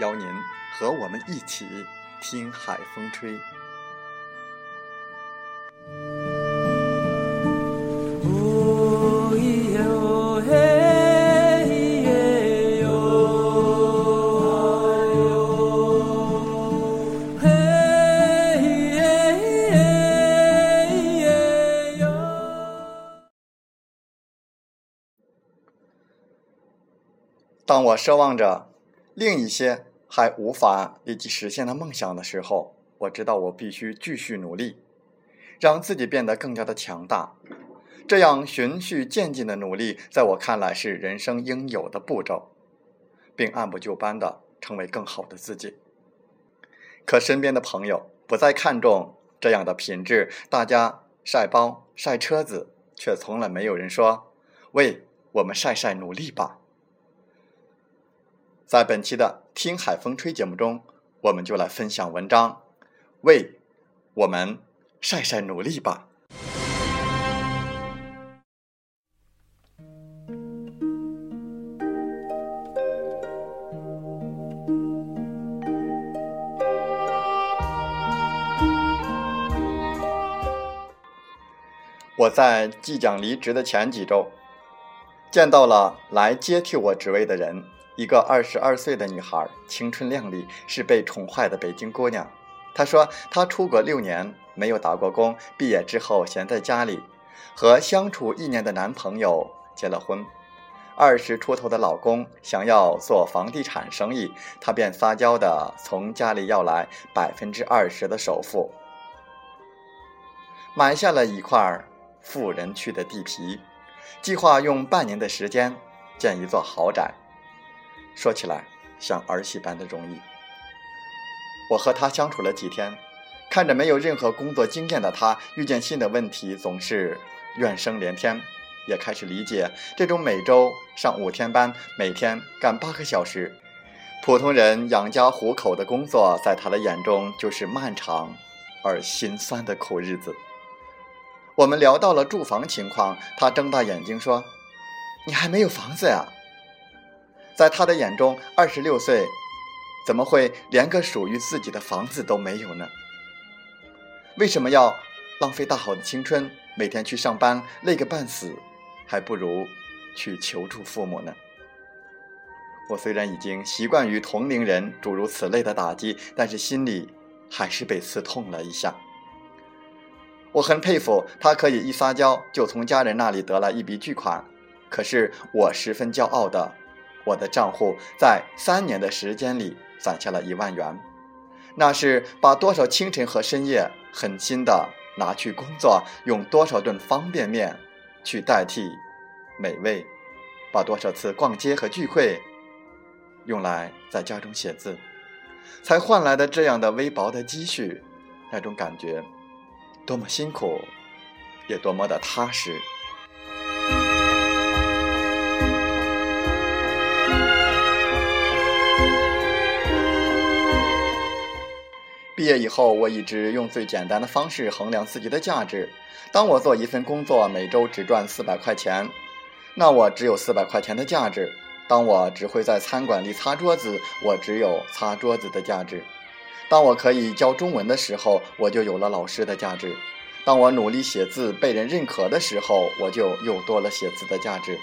邀您和我们一起听海风吹。当我奢望着。另一些还无法立即实现的梦想的时候，我知道我必须继续努力，让自己变得更加的强大。这样循序渐进的努力，在我看来是人生应有的步骤，并按部就班的成为更好的自己。可身边的朋友不再看重这样的品质，大家晒包晒车子，却从来没有人说：“喂，我们晒晒努力吧。”在本期的《听海风吹》节目中，我们就来分享文章，为我们晒晒努力吧。我在即将离职的前几周，见到了来接替我职位的人。一个二十二岁的女孩，青春靓丽，是被宠坏的北京姑娘。她说，她出国六年没有打过工，毕业之后闲在家里，和相处一年的男朋友结了婚。二十出头的老公想要做房地产生意，她便撒娇的从家里要来百分之二十的首付，买下了一块富人区的地皮，计划用半年的时间建一座豪宅。说起来像儿戏般的容易。我和他相处了几天，看着没有任何工作经验的他，遇见新的问题总是怨声连天，也开始理解这种每周上五天班、每天干八个小时、普通人养家糊口的工作，在他的眼中就是漫长而心酸的苦日子。我们聊到了住房情况，他睁大眼睛说：“你还没有房子呀？”在他的眼中，二十六岁怎么会连个属于自己的房子都没有呢？为什么要浪费大好的青春，每天去上班累个半死，还不如去求助父母呢？我虽然已经习惯于同龄人诸如此类的打击，但是心里还是被刺痛了一下。我很佩服他可以一撒娇就从家人那里得了一笔巨款，可是我十分骄傲的。我的账户在三年的时间里攒下了一万元，那是把多少清晨和深夜狠心的拿去工作，用多少顿方便面去代替美味，把多少次逛街和聚会用来在家中写字，才换来的这样的微薄的积蓄，那种感觉多么辛苦，也多么的踏实。毕业以后，我一直用最简单的方式衡量自己的价值。当我做一份工作，每周只赚四百块钱，那我只有四百块钱的价值；当我只会在餐馆里擦桌子，我只有擦桌子的价值；当我可以教中文的时候，我就有了老师的价值；当我努力写字被人认可的时候，我就又多了写字的价值。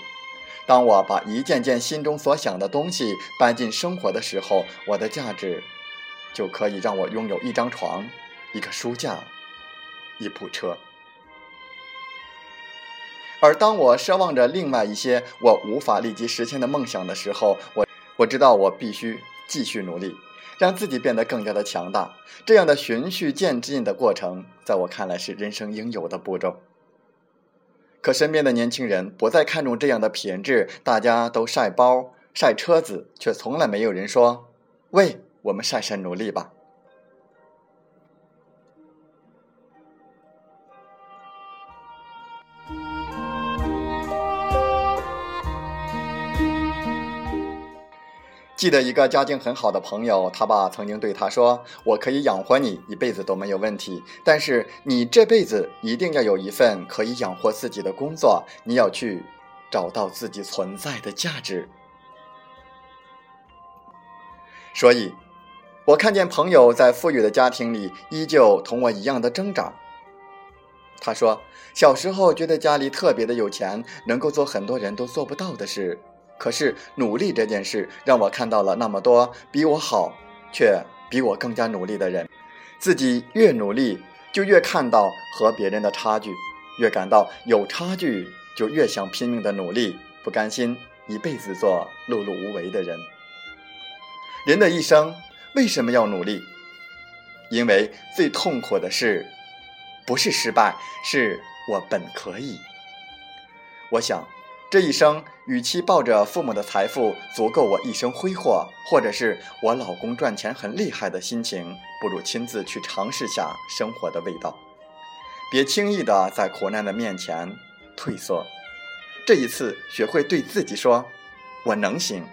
当我把一件件心中所想的东西搬进生活的时候，我的价值就可以让我拥有一张床、一个书架、一部车。而当我奢望着另外一些我无法立即实现的梦想的时候，我我知道我必须继续努力，让自己变得更加的强大。这样的循序渐进的过程，在我看来是人生应有的步骤。可身边的年轻人不再看重这样的品质，大家都晒包、晒车子，却从来没有人说：“喂，我们晒晒努力吧。”记得一个家境很好的朋友，他爸曾经对他说：“我可以养活你一辈子都没有问题，但是你这辈子一定要有一份可以养活自己的工作，你要去找到自己存在的价值。”所以，我看见朋友在富裕的家庭里依旧同我一样的挣扎。他说：“小时候觉得家里特别的有钱，能够做很多人都做不到的事。”可是努力这件事让我看到了那么多比我好却比我更加努力的人，自己越努力就越看到和别人的差距，越感到有差距就越想拼命的努力，不甘心一辈子做碌碌无为的人。人的一生为什么要努力？因为最痛苦的事不是失败，是我本可以。我想。这一生，与其抱着父母的财富足够我一生挥霍，或者是我老公赚钱很厉害的心情，不如亲自去尝试下生活的味道。别轻易的在苦难的面前退缩。这一次，学会对自己说：“我能行。”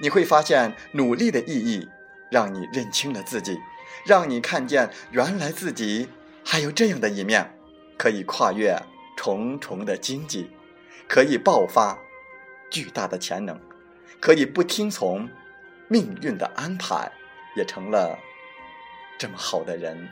你会发现，努力的意义让你认清了自己，让你看见原来自己还有这样的一面，可以跨越重重的荆棘。可以爆发巨大的潜能，可以不听从命运的安排，也成了这么好的人。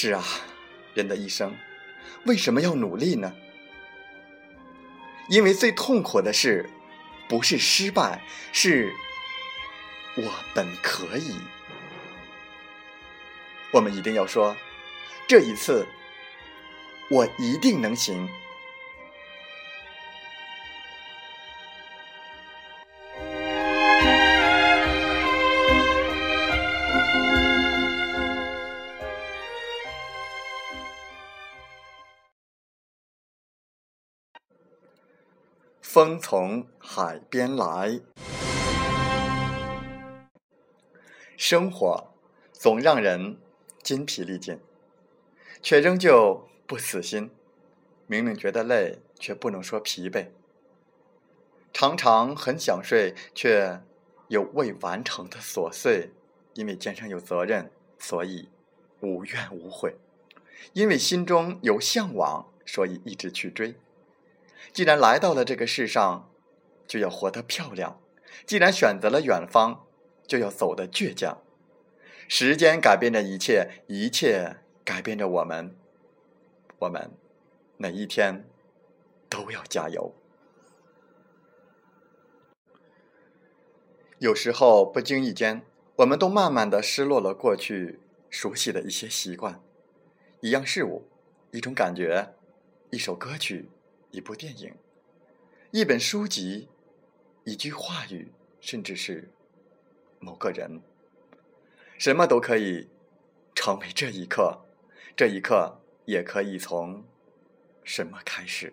是啊，人的一生为什么要努力呢？因为最痛苦的事。不是失败，是我本可以。我们一定要说，这一次我一定能行。风从海边来，生活总让人筋疲力尽，却仍旧不死心。明明觉得累，却不能说疲惫。常常很想睡，却有未完成的琐碎。因为肩上有责任，所以无怨无悔；因为心中有向往，所以一直去追。既然来到了这个世上，就要活得漂亮；既然选择了远方，就要走得倔强。时间改变着一切，一切改变着我们。我们每一天都要加油。有时候不经意间，我们都慢慢的失落了过去熟悉的一些习惯，一样事物，一种感觉，一首歌曲。一部电影，一本书籍，一句话语，甚至是某个人，什么都可以成为这一刻。这一刻也可以从什么开始？